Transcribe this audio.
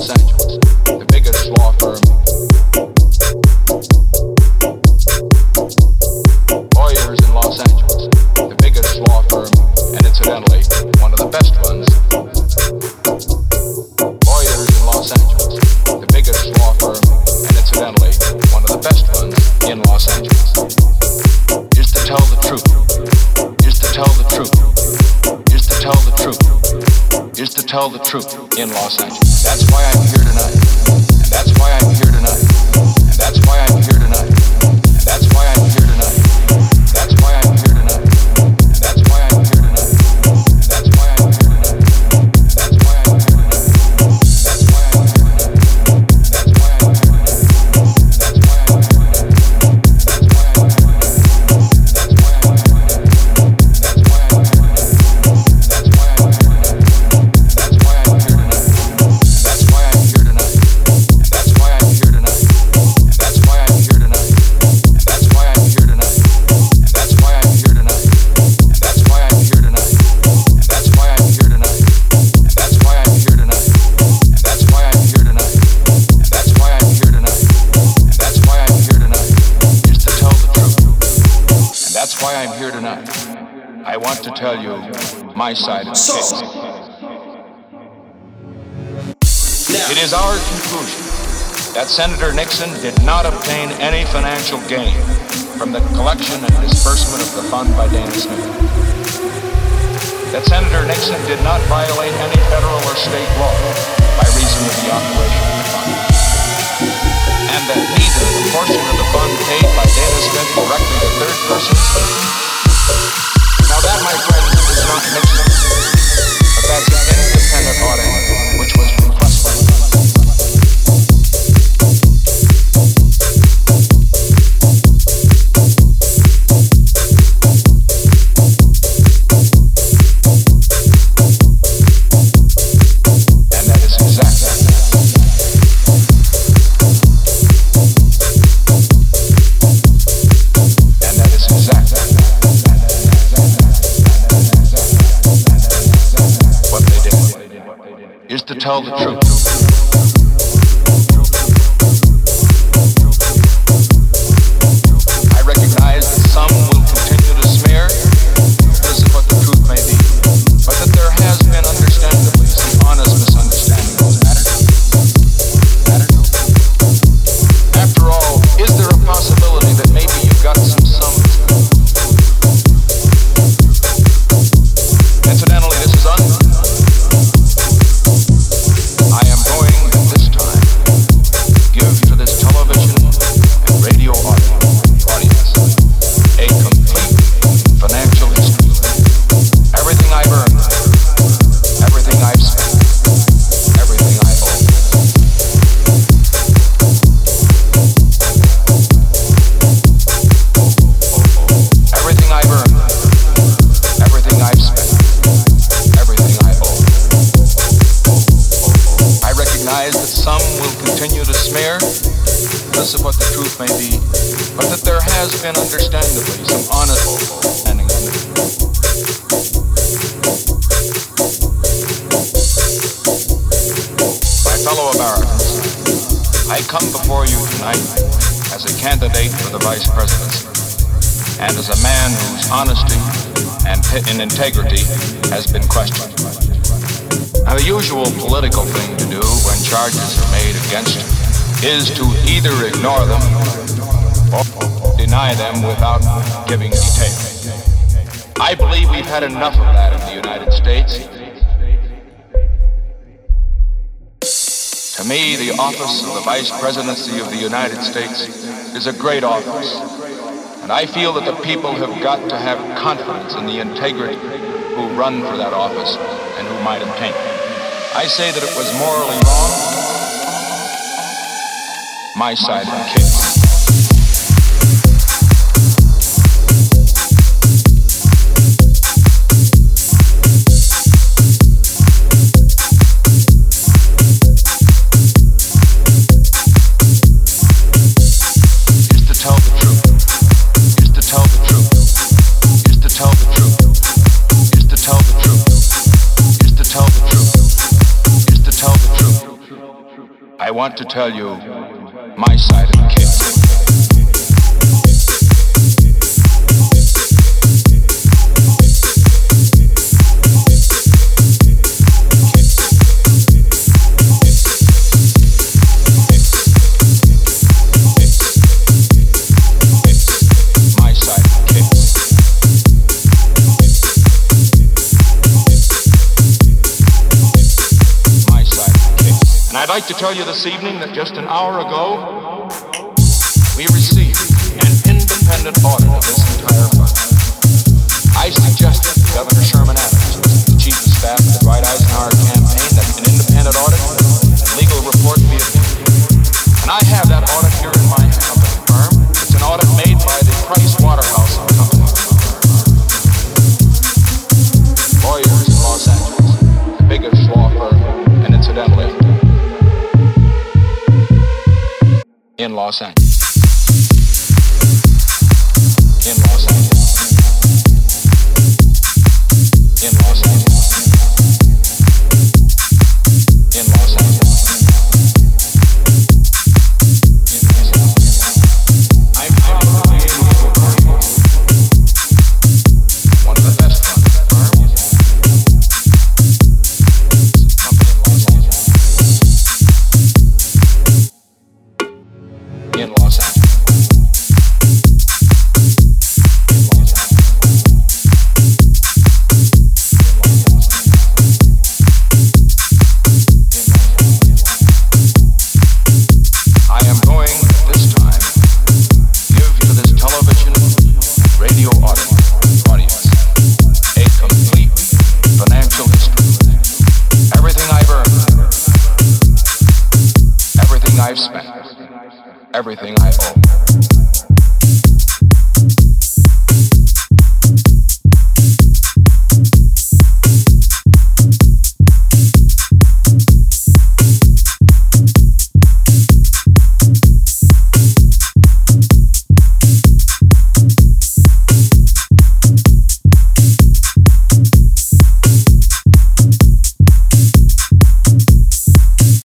Los Angeles, the biggest law firm. Lawyers in Los Angeles, the biggest law firm, and incidentally, one of the best ones. Lawyers in Los Angeles, the biggest law firm, and incidentally, one of the best ones in Los Angeles. Is to tell the truth. Is to tell the truth. Is to tell the truth. Is to tell the truth in Los Angeles. That's why I'm here tonight. That's why I'm here tonight. That's why I'm here tell you my side of the case. It is our conclusion that Senator Nixon did not obtain any financial gain from the collection and disbursement of the fund by Dana Smith. That Senator Nixon did not violate any federal or state law tell the truth. I that some will continue to smear. This is what the truth may be, but that there has been understandably some honest understanding of it. My fellow Americans, I come before you tonight as a candidate for the vice presidency and as a man whose honesty and integrity has been questioned. Now, the usual political thing to do charges are made against you is to either ignore them or deny them without giving detail. I believe we've had enough of that in the United States. To me, the office of the Vice Presidency of the United States is a great office. And I feel that the people have got to have confidence in the integrity who run for that office and who might obtain it. I say that it was morally wrong my side of the. I want to tell you my side of the case. And I'd like to tell you this evening that just an hour ago, we received an independent audit of this entire fund. I suggested to Governor Sherman Adams, the Chief of Staff of the Dwight Eisenhower in Los Angeles. In Los Angeles. I spent, everything I own.